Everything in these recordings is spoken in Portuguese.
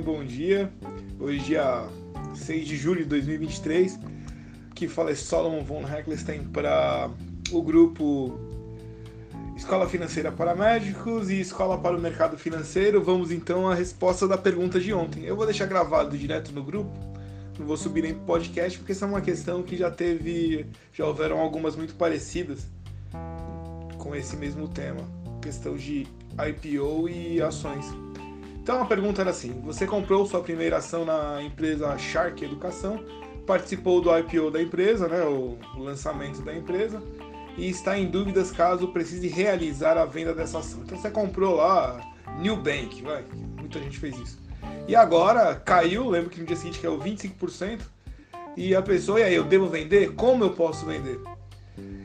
Bom dia. Hoje, dia 6 de julho de 2023. Que fala é Solomon von Heckelstein para o grupo Escola Financeira para Médicos e Escola para o Mercado Financeiro. Vamos então à resposta da pergunta de ontem. Eu vou deixar gravado direto no grupo, não vou subir nem podcast, porque essa é uma questão que já teve, já houveram algumas muito parecidas com esse mesmo tema, questão de IPO e ações. Então a pergunta era assim: você comprou sua primeira ação na empresa Shark Educação, participou do IPO da empresa, né, o lançamento da empresa e está em dúvidas caso precise realizar a venda dessa ação. Então você comprou lá New Bank, vai, muita gente fez isso. E agora caiu, lembro que no dia seguinte caiu 25%, e a pessoa, e aí, eu devo vender? Como eu posso vender?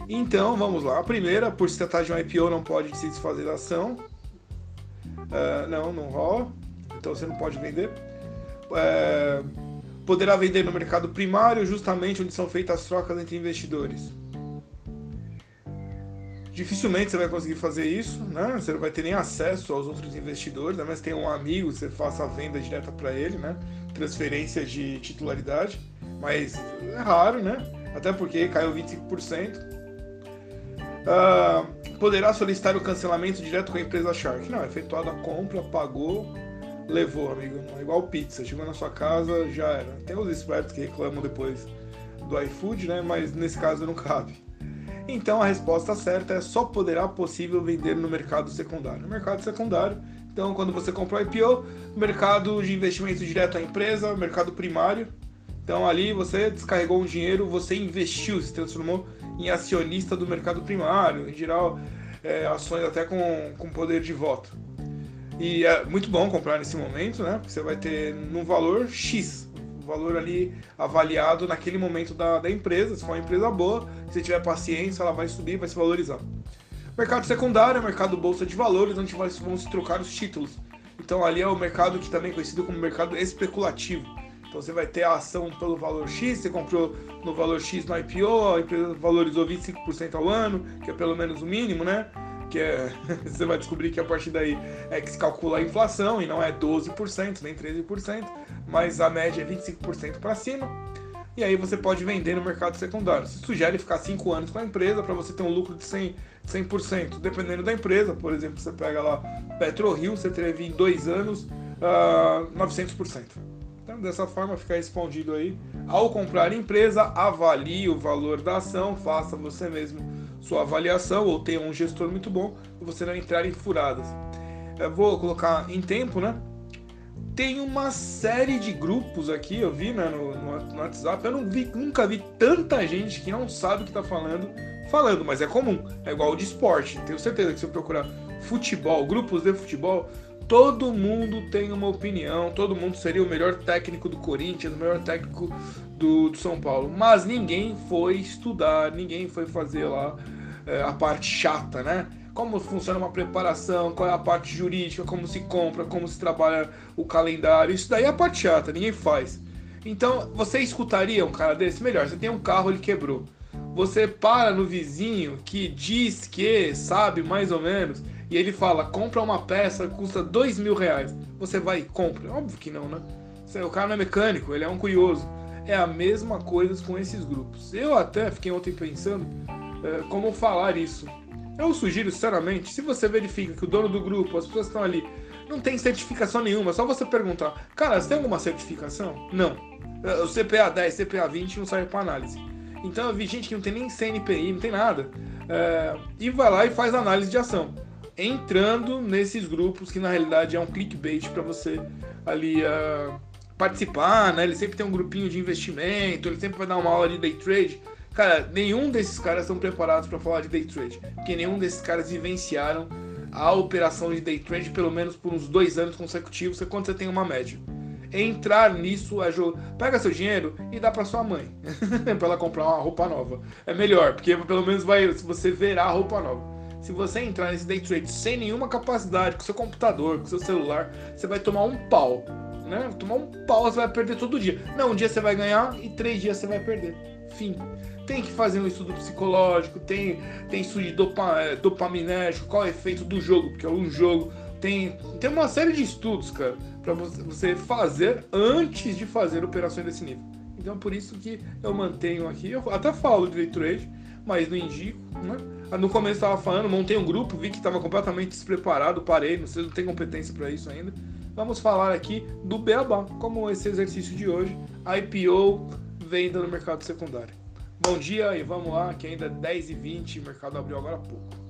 Então, vamos lá. A primeira, por se tratar de um IPO, não pode se desfazer da ação. Uh, não, não rola. Então você não pode vender. Uh, poderá vender no mercado primário, justamente onde são feitas as trocas entre investidores. Dificilmente você vai conseguir fazer isso, né? Você não vai ter nem acesso aos outros investidores, né? mas tem um amigo, você faça a venda direta para ele, né? Transferência de titularidade, mas é raro, né? Até porque caiu 25%. Uh, poderá solicitar o cancelamento direto com a empresa Shark. Não, efetuada a compra, pagou, levou, amigo. É igual pizza, chegou na sua casa, já era. Tem os espertos que reclamam depois do iFood, né? Mas nesse caso não cabe. Então a resposta certa é só poderá possível vender no mercado secundário. No mercado secundário, então quando você comprou IPO, mercado de investimento direto à empresa, mercado primário. Então ali você descarregou um dinheiro, você investiu, se transformou em acionista do mercado primário, em geral é, ações até com, com poder de voto. E é muito bom comprar nesse momento, né? Porque você vai ter num valor X valor ali avaliado naquele momento da, da empresa. Se for uma empresa boa, se tiver paciência, ela vai subir, vai se valorizar. Mercado secundário é mercado bolsa de valores, onde vão se trocar os títulos. Então ali é o mercado que também é conhecido como mercado especulativo. Então você vai ter a ação pelo valor X, você comprou no valor X no IPO, a empresa valorizou 25% ao ano, que é pelo menos o mínimo, né? Que é, você vai descobrir que a partir daí é que se calcula a inflação e não é 12%, nem 13% mas a média é 25% para cima. E aí você pode vender no mercado secundário. Se sugere ficar 5 anos com a empresa para você ter um lucro de 100%, 100%. Dependendo da empresa, por exemplo, você pega lá PetroRio, você teve em 2 anos uh, ah, 900%. Dessa forma, fica respondido aí. Ao comprar empresa, avalie o valor da ação, faça você mesmo sua avaliação ou tenha um gestor muito bom para você não entrar em furadas. Eu vou colocar em tempo, né? tem uma série de grupos aqui, eu vi né, no, no, no, WhatsApp, eu não vi, nunca vi tanta gente que não sabe o que tá falando, falando, mas é comum, é igual de esporte. Tenho certeza que se eu procurar futebol, grupos de futebol, todo mundo tem uma opinião, todo mundo seria o melhor técnico do Corinthians, o melhor técnico do, do São Paulo, mas ninguém foi estudar, ninguém foi fazer lá é, a parte chata, né? como funciona uma preparação, qual é a parte jurídica, como se compra, como se trabalha o calendário. Isso daí é a parte chata, ninguém faz. Então, você escutaria um cara desse? Melhor, você tem um carro, ele quebrou. Você para no vizinho que diz que sabe mais ou menos, e ele fala: compra uma peça custa dois mil reais. Você vai e compra? Óbvio que não, né? O cara não é mecânico, ele é um curioso. É a mesma coisa com esses grupos. Eu até fiquei ontem pensando é, como falar isso. Eu sugiro, sinceramente, se você verifica que o dono do grupo, as pessoas que estão ali, não tem certificação nenhuma, é só você perguntar: cara, você tem alguma certificação? Não. O CPA 10, CPA 20 não serve para análise. Então eu vi gente que não tem nem CNPI, não tem nada. É, e vai lá e faz análise de ação. Entrando nesses grupos que na realidade é um clickbait para você ali uh, participar, né? Ele sempre tem um grupinho de investimento, ele sempre vai dar uma aula de day trade. Cara, nenhum desses caras estão preparados para falar de day trade, porque nenhum desses caras vivenciaram a operação de day trade pelo menos por uns dois anos consecutivos, é quando você tem uma média. Entrar nisso é jogo. Pega seu dinheiro e dá para sua mãe, para ela comprar uma roupa nova. É melhor, porque pelo menos vai você verá a roupa nova. Se você entrar nesse day trade sem nenhuma capacidade, com seu computador, com seu celular, você vai tomar um pau. Né? Tomar um pau, você vai perder todo dia. Não, um dia você vai ganhar e três dias você vai perder. Fim tem que fazer um estudo psicológico, tem, tem estudo de dopa, é, dopaminérgico, qual é o efeito do jogo, porque um jogo tem, tem uma série de estudos, cara, para você fazer antes de fazer operações desse nível. Então, por isso que eu mantenho aqui. Eu até falo de day trade, mas não indico, né? No começo estava falando, montei um grupo, vi que estava completamente despreparado, parei, não sei, não tem competência para isso ainda. Vamos falar aqui do Beabá, como esse exercício de hoje, IPO, venda no mercado secundário. Bom dia e vamos lá, que ainda é 10h20, o mercado abriu agora há pouco.